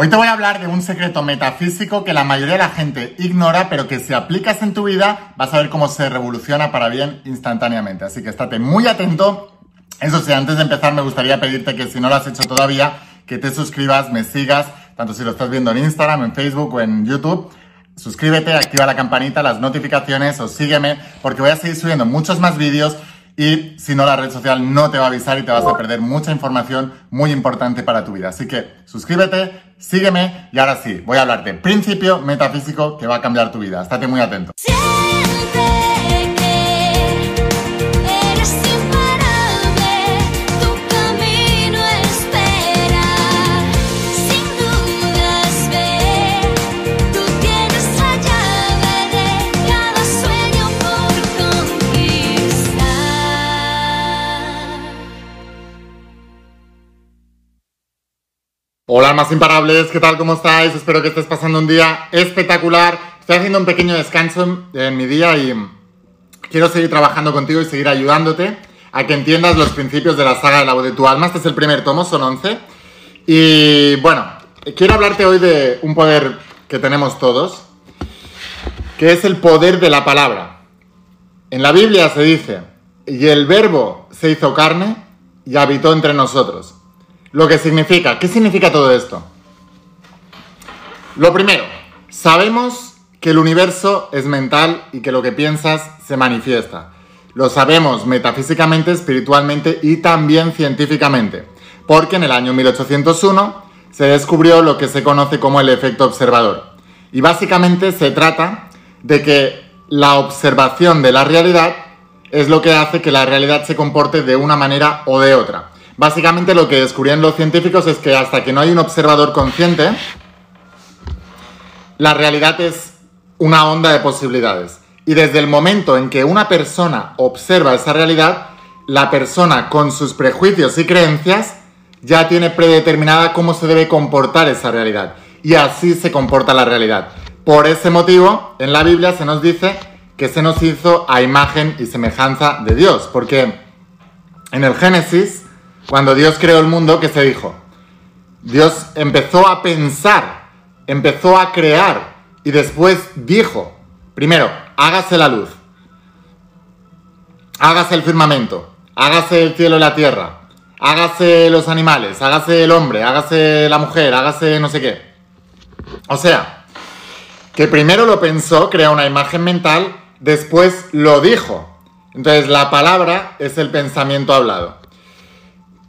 Hoy te voy a hablar de un secreto metafísico que la mayoría de la gente ignora, pero que si aplicas en tu vida vas a ver cómo se revoluciona para bien instantáneamente. Así que estate muy atento. Eso sí, antes de empezar me gustaría pedirte que si no lo has hecho todavía, que te suscribas, me sigas, tanto si lo estás viendo en Instagram, en Facebook o en YouTube. Suscríbete, activa la campanita, las notificaciones o sígueme, porque voy a seguir subiendo muchos más vídeos y si no la red social no te va a avisar y te vas a perder mucha información muy importante para tu vida. Así que suscríbete, sígueme y ahora sí, voy a hablarte principio metafísico que va a cambiar tu vida. Estate muy atento. Más imparables, ¿qué tal? ¿Cómo estáis? Espero que estés pasando un día espectacular. Estoy haciendo un pequeño descanso en mi día y quiero seguir trabajando contigo y seguir ayudándote a que entiendas los principios de la saga de la voz de tu alma. Este es el primer tomo, son 11. Y bueno, quiero hablarte hoy de un poder que tenemos todos, que es el poder de la palabra. En la Biblia se dice, y el verbo se hizo carne y habitó entre nosotros. Lo que significa, ¿qué significa todo esto? Lo primero, sabemos que el universo es mental y que lo que piensas se manifiesta. Lo sabemos metafísicamente, espiritualmente y también científicamente, porque en el año 1801 se descubrió lo que se conoce como el efecto observador. Y básicamente se trata de que la observación de la realidad es lo que hace que la realidad se comporte de una manera o de otra. Básicamente lo que descubrían los científicos es que hasta que no hay un observador consciente, la realidad es una onda de posibilidades. Y desde el momento en que una persona observa esa realidad, la persona con sus prejuicios y creencias ya tiene predeterminada cómo se debe comportar esa realidad. Y así se comporta la realidad. Por ese motivo, en la Biblia se nos dice que se nos hizo a imagen y semejanza de Dios. Porque en el Génesis cuando Dios creó el mundo, ¿qué se dijo? Dios empezó a pensar, empezó a crear y después dijo, primero, hágase la luz, hágase el firmamento, hágase el cielo y la tierra, hágase los animales, hágase el hombre, hágase la mujer, hágase no sé qué. O sea, que primero lo pensó, creó una imagen mental, después lo dijo. Entonces la palabra es el pensamiento hablado.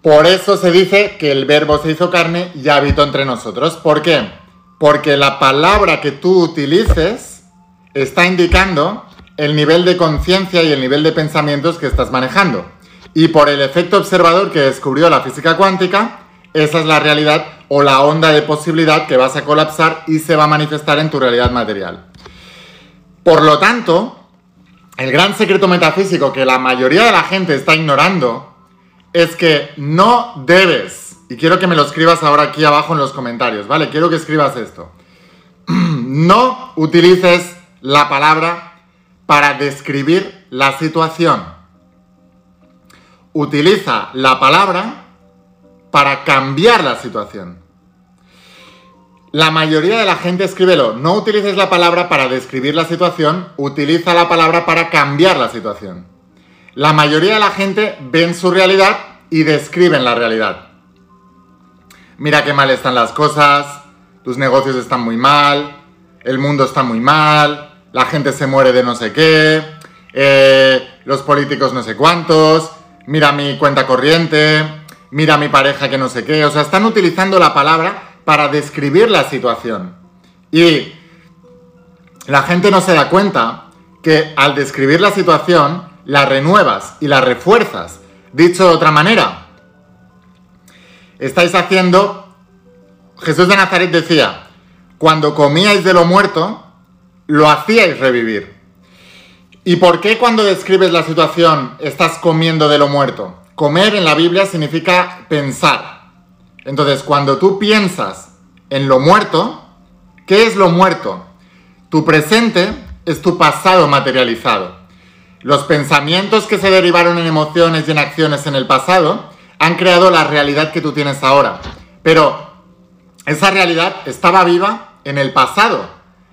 Por eso se dice que el verbo se hizo carne y habitó entre nosotros. ¿Por qué? Porque la palabra que tú utilices está indicando el nivel de conciencia y el nivel de pensamientos que estás manejando. Y por el efecto observador que descubrió la física cuántica, esa es la realidad o la onda de posibilidad que vas a colapsar y se va a manifestar en tu realidad material. Por lo tanto, el gran secreto metafísico que la mayoría de la gente está ignorando es que no debes, y quiero que me lo escribas ahora aquí abajo en los comentarios, ¿vale? Quiero que escribas esto. No utilices la palabra para describir la situación. Utiliza la palabra para cambiar la situación. La mayoría de la gente escríbelo, no utilices la palabra para describir la situación, utiliza la palabra para cambiar la situación. La mayoría de la gente ven su realidad y describen la realidad. Mira qué mal están las cosas, tus negocios están muy mal, el mundo está muy mal, la gente se muere de no sé qué, eh, los políticos no sé cuántos, mira mi cuenta corriente, mira mi pareja que no sé qué. O sea, están utilizando la palabra para describir la situación. Y la gente no se da cuenta que al describir la situación la renuevas y la refuerzas. Dicho de otra manera, estáis haciendo, Jesús de Nazaret decía, cuando comíais de lo muerto, lo hacíais revivir. ¿Y por qué cuando describes la situación estás comiendo de lo muerto? Comer en la Biblia significa pensar. Entonces, cuando tú piensas en lo muerto, ¿qué es lo muerto? Tu presente es tu pasado materializado. Los pensamientos que se derivaron en emociones y en acciones en el pasado han creado la realidad que tú tienes ahora. Pero esa realidad estaba viva en el pasado.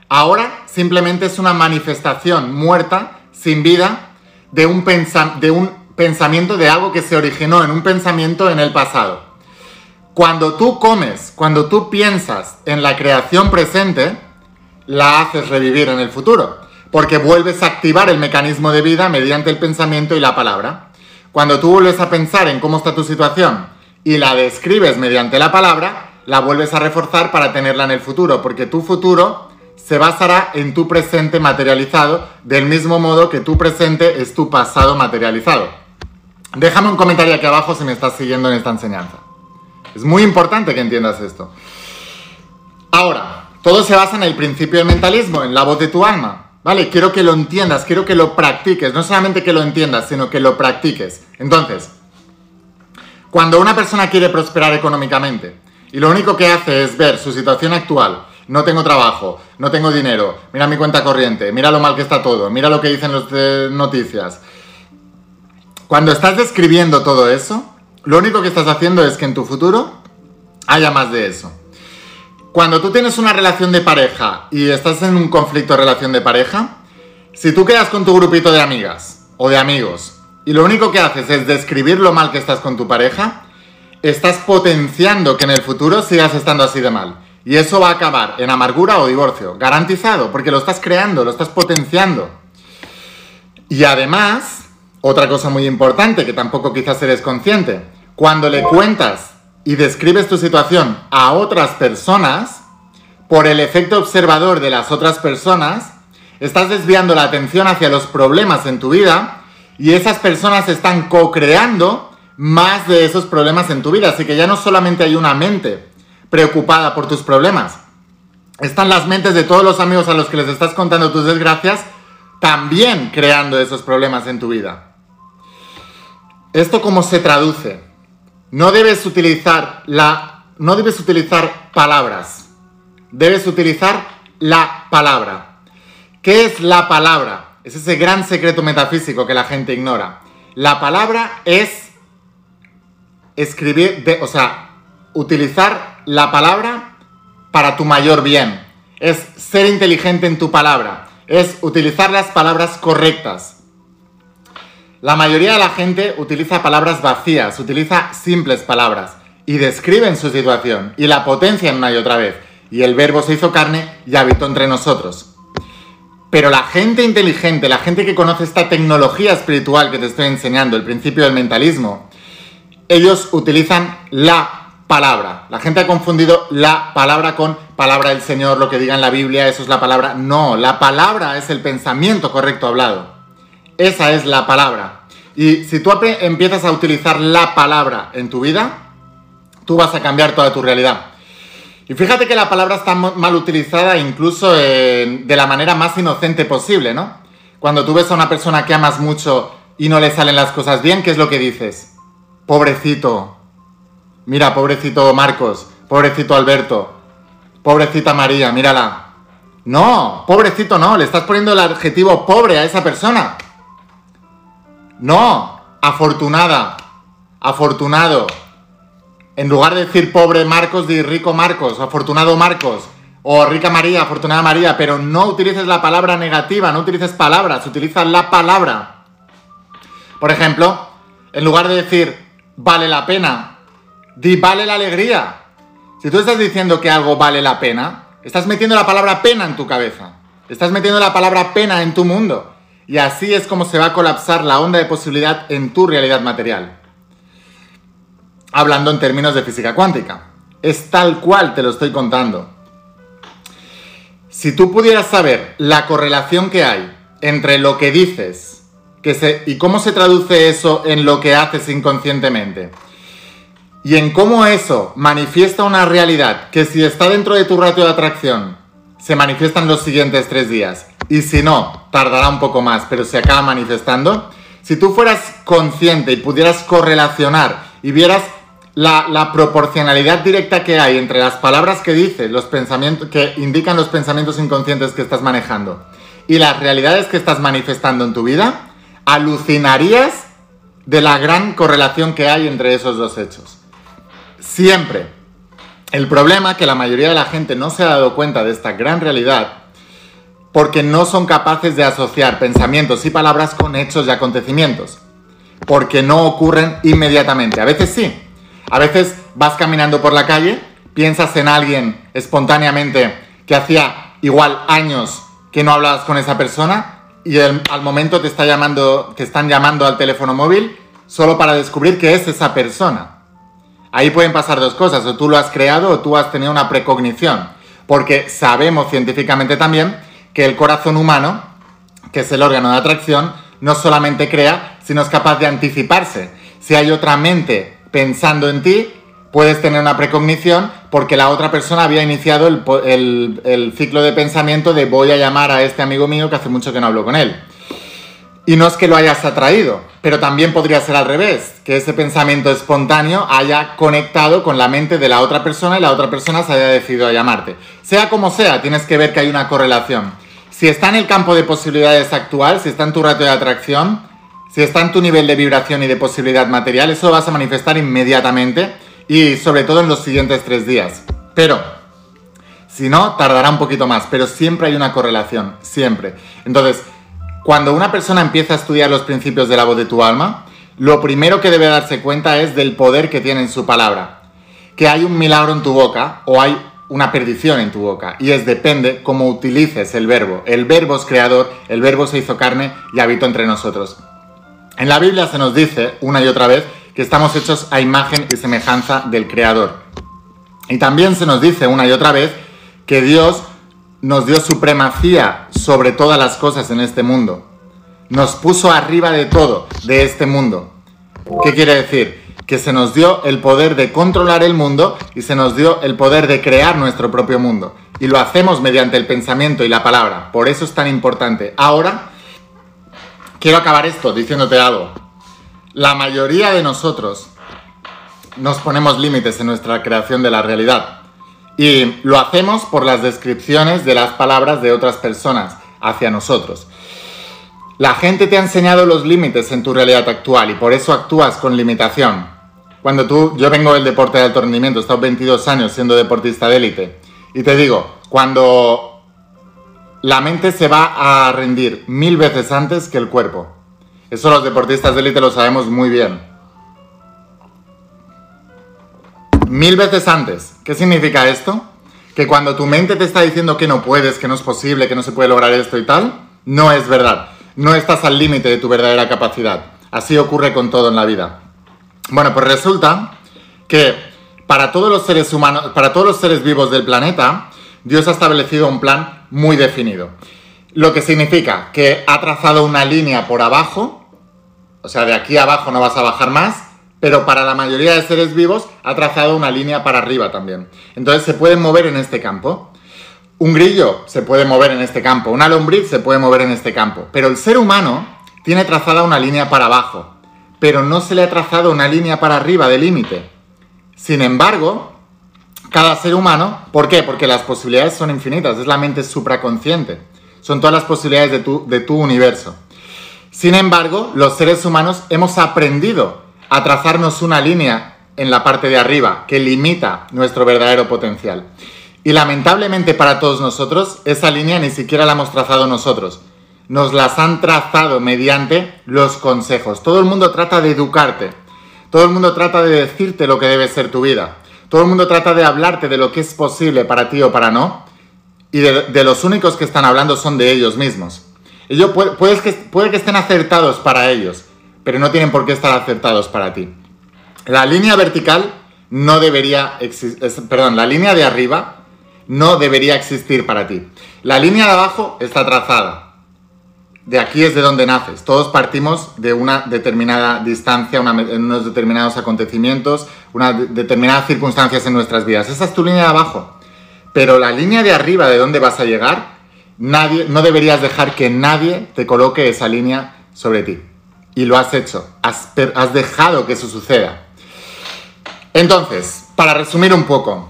Ahora simplemente es una manifestación muerta, sin vida, de un, de un pensamiento de algo que se originó en un pensamiento en el pasado. Cuando tú comes, cuando tú piensas en la creación presente, la haces revivir en el futuro, porque vuelves a activar el mecanismo de vida mediante el pensamiento y la palabra. Cuando tú vuelves a pensar en cómo está tu situación y la describes mediante la palabra, la vuelves a reforzar para tenerla en el futuro, porque tu futuro se basará en tu presente materializado, del mismo modo que tu presente es tu pasado materializado. Déjame un comentario aquí abajo si me estás siguiendo en esta enseñanza. Es muy importante que entiendas esto. Ahora, todo se basa en el principio del mentalismo, en la voz de tu alma. ¿Vale? Quiero que lo entiendas, quiero que lo practiques. No solamente que lo entiendas, sino que lo practiques. Entonces, cuando una persona quiere prosperar económicamente y lo único que hace es ver su situación actual, no tengo trabajo, no tengo dinero, mira mi cuenta corriente, mira lo mal que está todo, mira lo que dicen las noticias. Cuando estás describiendo todo eso, lo único que estás haciendo es que en tu futuro haya más de eso. Cuando tú tienes una relación de pareja y estás en un conflicto de relación de pareja, si tú quedas con tu grupito de amigas o de amigos y lo único que haces es describir lo mal que estás con tu pareja, estás potenciando que en el futuro sigas estando así de mal. Y eso va a acabar en amargura o divorcio. Garantizado, porque lo estás creando, lo estás potenciando. Y además, otra cosa muy importante que tampoco quizás eres consciente, cuando le cuentas y describes tu situación a otras personas, por el efecto observador de las otras personas, estás desviando la atención hacia los problemas en tu vida y esas personas están co-creando más de esos problemas en tu vida. Así que ya no solamente hay una mente preocupada por tus problemas, están las mentes de todos los amigos a los que les estás contando tus desgracias también creando esos problemas en tu vida. ¿Esto cómo se traduce? No debes utilizar la no debes utilizar palabras. Debes utilizar la palabra. ¿Qué es la palabra? Es ese gran secreto metafísico que la gente ignora. La palabra es escribir, o sea, utilizar la palabra para tu mayor bien. Es ser inteligente en tu palabra. Es utilizar las palabras correctas. La mayoría de la gente utiliza palabras vacías, utiliza simples palabras y describen su situación y la potencian una y otra vez. Y el verbo se hizo carne y habitó entre nosotros. Pero la gente inteligente, la gente que conoce esta tecnología espiritual que te estoy enseñando, el principio del mentalismo, ellos utilizan la palabra. La gente ha confundido la palabra con palabra del Señor, lo que diga en la Biblia, eso es la palabra. No, la palabra es el pensamiento correcto hablado. Esa es la palabra. Y si tú empiezas a utilizar la palabra en tu vida, tú vas a cambiar toda tu realidad. Y fíjate que la palabra está mal utilizada incluso de la manera más inocente posible, ¿no? Cuando tú ves a una persona que amas mucho y no le salen las cosas bien, ¿qué es lo que dices? Pobrecito. Mira, pobrecito Marcos, pobrecito Alberto, pobrecita María, mírala. No, pobrecito no, le estás poniendo el adjetivo pobre a esa persona. No, afortunada, afortunado. En lugar de decir pobre Marcos, di rico Marcos, afortunado Marcos, o rica María, afortunada María, pero no utilices la palabra negativa, no utilices palabras, utiliza la palabra. Por ejemplo, en lugar de decir vale la pena. Di vale la alegría. Si tú estás diciendo que algo vale la pena, estás metiendo la palabra pena en tu cabeza. Estás metiendo la palabra pena en tu mundo. Y así es como se va a colapsar la onda de posibilidad en tu realidad material. Hablando en términos de física cuántica. Es tal cual te lo estoy contando. Si tú pudieras saber la correlación que hay entre lo que dices ¿Y cómo se traduce eso en lo que haces inconscientemente? Y en cómo eso manifiesta una realidad que si está dentro de tu ratio de atracción, se manifiesta en los siguientes tres días. Y si no, tardará un poco más, pero se acaba manifestando. Si tú fueras consciente y pudieras correlacionar y vieras la, proporcionalidad directa que hay entre las palabras que dices, los pensamientos que indican los pensamientos inconscientes que estás manejando y las realidades que estás manifestando en tu vida, alucinarías de la gran correlación que hay entre esos dos hechos. Siempre, El problema que la mayoría de la gente no se ha dado cuenta de esta gran realidad porque no son capaces de asociar pensamientos y palabras con hechos y acontecimientos. Porque no ocurren inmediatamente. A veces sí. A veces vas caminando por la calle, piensas en alguien espontáneamente que hacía igual años que no hablabas con esa persona y al momento te, está llamando, te están llamando al teléfono móvil solo para descubrir que es esa persona. Ahí pueden pasar dos cosas, o tú lo has creado o tú has tenido una precognición, porque sabemos científicamente también que el corazón humano, que es el órgano de atracción, no solamente crea, sino es capaz de anticiparse. Si hay otra mente pensando en ti, puedes tener una precognición porque la otra persona había iniciado el, ciclo de pensamiento de voy a llamar a este amigo mío que hace mucho que no hablo con él. Y no es que lo hayas atraído, pero también podría ser al revés, que ese pensamiento espontáneo haya conectado con la mente de la otra persona y la otra persona se haya decidido a llamarte. Sea como sea, tienes que ver que hay una correlación. Si está en el campo de posibilidades actual, si está en tu ratio de atracción, si está en tu nivel de vibración y de posibilidad material, eso lo vas a manifestar inmediatamente y sobre todo en los siguientes tres días. Pero, si no, tardará un poquito más, pero siempre hay una correlación, siempre. Entonces, cuando una persona empieza a estudiar los principios de la voz de tu alma, lo primero que debe darse cuenta es del poder que tiene en su palabra. Que hay un milagro en tu boca o hay una perdición en tu boca. Y es depende cómo utilices el verbo. El verbo es creador, el verbo se hizo carne y habitó entre nosotros. En la Biblia se nos dice una y otra vez que estamos hechos a imagen y semejanza del creador. Y también se nos dice una y otra vez que Dios nos dio supremacía sobre todas las cosas en este mundo. Nos puso arriba de todo, de este mundo. ¿Qué quiere decir? Que se nos dio el poder de controlar el mundo y se nos dio el poder de crear nuestro propio mundo. Y lo hacemos mediante el pensamiento y la palabra. Por eso es tan importante. Ahora, quiero acabar esto diciéndote algo. La mayoría de nosotros nos ponemos límites en nuestra creación de la realidad. Y lo hacemos por las descripciones de las palabras de otras personas hacia nosotros. La gente te ha enseñado los límites en tu realidad actual y por eso actúas con limitación. Cuando tú, yo vengo del deporte de alto rendimiento, he estado 22 años siendo deportista de élite. Y te digo, cuando la mente se va a rendir mil veces antes que el cuerpo. Eso los deportistas de élite lo sabemos muy bien. mil veces antes. ¿Qué significa esto? Que cuando tu mente te está diciendo que no puedes, que no es posible, que no se puede lograr esto y tal, no es verdad. No estás al límite de tu verdadera capacidad. Así ocurre con todo en la vida. Bueno, pues resulta que para todos los seres humanos, para todos los seres vivos del planeta, Dios ha establecido un plan muy definido. Lo que significa que ha trazado una línea por abajo, o sea, de aquí abajo no vas a bajar más, pero para la mayoría de seres vivos ha trazado una línea para arriba también. Entonces se pueden mover en este campo. Un grillo se puede mover en este campo, una lombriz se puede mover en este campo, pero el ser humano tiene trazada una línea para abajo, pero no se le ha trazado una línea para arriba de límite. Sin embargo, cada ser humano, ¿por qué? Porque las posibilidades son infinitas, es la mente supraconsciente, son todas las posibilidades de tu, de tu universo. Sin embargo, los seres humanos hemos aprendido a trazarnos una línea en la parte de arriba que limita nuestro verdadero potencial. Y lamentablemente para todos nosotros, esa línea ni siquiera la hemos trazado nosotros. Nos las han trazado mediante los consejos. Todo el mundo trata de educarte. Todo el mundo trata de decirte lo que debe ser tu vida. Todo el mundo trata de hablarte de lo que es posible para ti o para no. Y de, los únicos que están hablando son de ellos mismos. Ellos puede, que, puede que estén acertados para ellos, pero no tienen por qué estar acertados para ti. La línea vertical no debería existir, perdón, la línea de arriba no debería existir para ti. La línea de abajo está trazada. De aquí es de donde naces. Todos partimos de una determinada distancia, unos determinados acontecimientos, unas determinadas circunstancias en nuestras vidas. Esa es tu línea de abajo. Pero la línea de arriba, de dónde vas a llegar, nadie, no deberías dejar que nadie te coloque esa línea sobre ti y lo has hecho. Has, dejado que eso suceda. Entonces, para resumir un poco,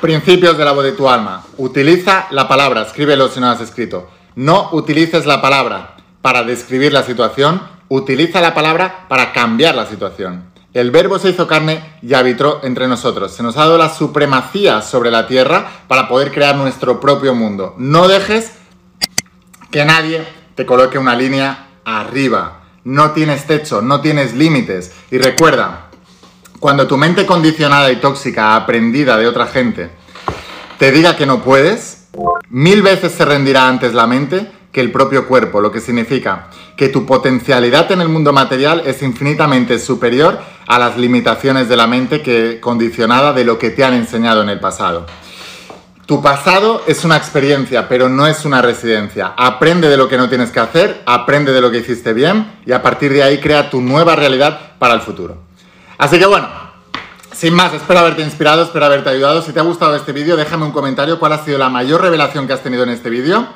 principios de la voz de tu alma. Utiliza la palabra, escríbelo si no has escrito. No utilices la palabra para describir la situación, utiliza la palabra para cambiar la situación. El verbo se hizo carne y habitó entre nosotros. Se nos ha dado la supremacía sobre la tierra para poder crear nuestro propio mundo. No dejes que nadie te coloque una línea arriba. No tienes techo, no tienes límites. Y recuerda, cuando tu mente condicionada y tóxica, aprendida de otra gente, te diga que no puedes, mil veces se rendirá antes la mente que el propio cuerpo, lo que significa que tu potencialidad en el mundo material es infinitamente superior a las limitaciones de la mente que condicionada de lo que te han enseñado en el pasado. Tu pasado es una experiencia, pero no es una residencia. Aprende de lo que no tienes que hacer, aprende de lo que hiciste bien y a partir de ahí crea tu nueva realidad para el futuro. Así que bueno, sin más, espero haberte inspirado, espero haberte ayudado. Si te ha gustado este vídeo, déjame un comentario cuál ha sido la mayor revelación que has tenido en este vídeo.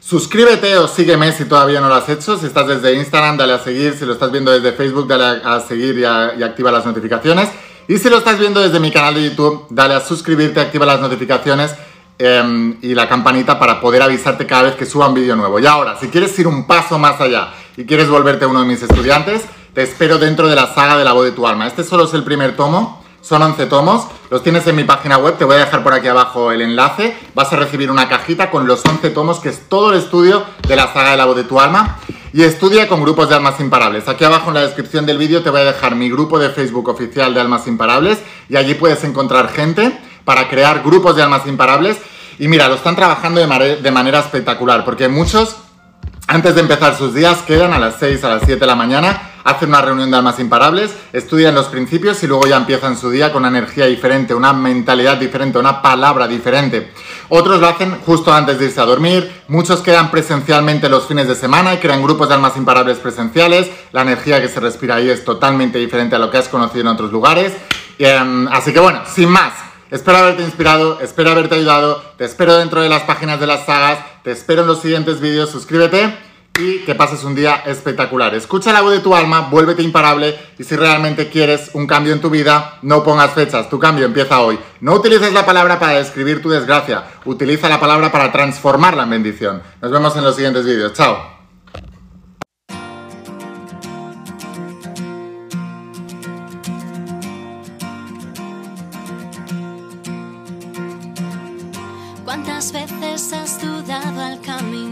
Suscríbete o sígueme si todavía no lo has hecho. Si estás desde Instagram, dale a seguir. Si lo estás viendo desde Facebook, dale a, seguir y, activa las notificaciones. Y si lo estás viendo desde mi canal de YouTube, dale a suscribirte, activa las notificaciones em, y la campanita para poder avisarte cada vez que suba un vídeo nuevo. Y ahora, si quieres ir un paso más allá y quieres volverte uno de mis estudiantes, te espero dentro de la saga de la voz de tu alma. Este solo es el primer tomo. Son 11 tomos, los tienes en mi página web, te voy a dejar por aquí abajo el enlace. Vas a recibir una cajita con los 11 tomos, que es todo el estudio de la saga de la voz de tu alma. Y estudia con grupos de almas imparables. Aquí abajo en la descripción del vídeo te voy a dejar mi grupo de Facebook oficial de almas imparables y allí puedes encontrar gente para crear grupos de almas imparables. Y mira, lo están trabajando de, manera espectacular, porque muchos, antes de empezar sus días, quedan a las 6, a las 7 de la mañana hacen una reunión de almas imparables, estudian los principios y luego ya empiezan su día con una energía diferente, una mentalidad diferente, una palabra diferente. Otros lo hacen justo antes de irse a dormir, muchos quedan presencialmente los fines de semana y crean grupos de almas imparables presenciales, la energía que se respira ahí es totalmente diferente a lo que has conocido en otros lugares. Em, así que bueno, sin más, Espero haberte inspirado, espero haberte ayudado, te espero dentro de las páginas de las sagas, te espero en los siguientes vídeos, suscríbete y que pases un día espectacular. Escucha la voz de tu alma, vuélvete imparable y si realmente quieres un cambio en tu vida, no pongas fechas, tu cambio empieza hoy. No utilices la palabra para describir tu desgracia, utiliza la palabra para transformarla en bendición. Nos vemos en los siguientes vídeos. Chao. ¿Cuántas veces has dudado al caminar?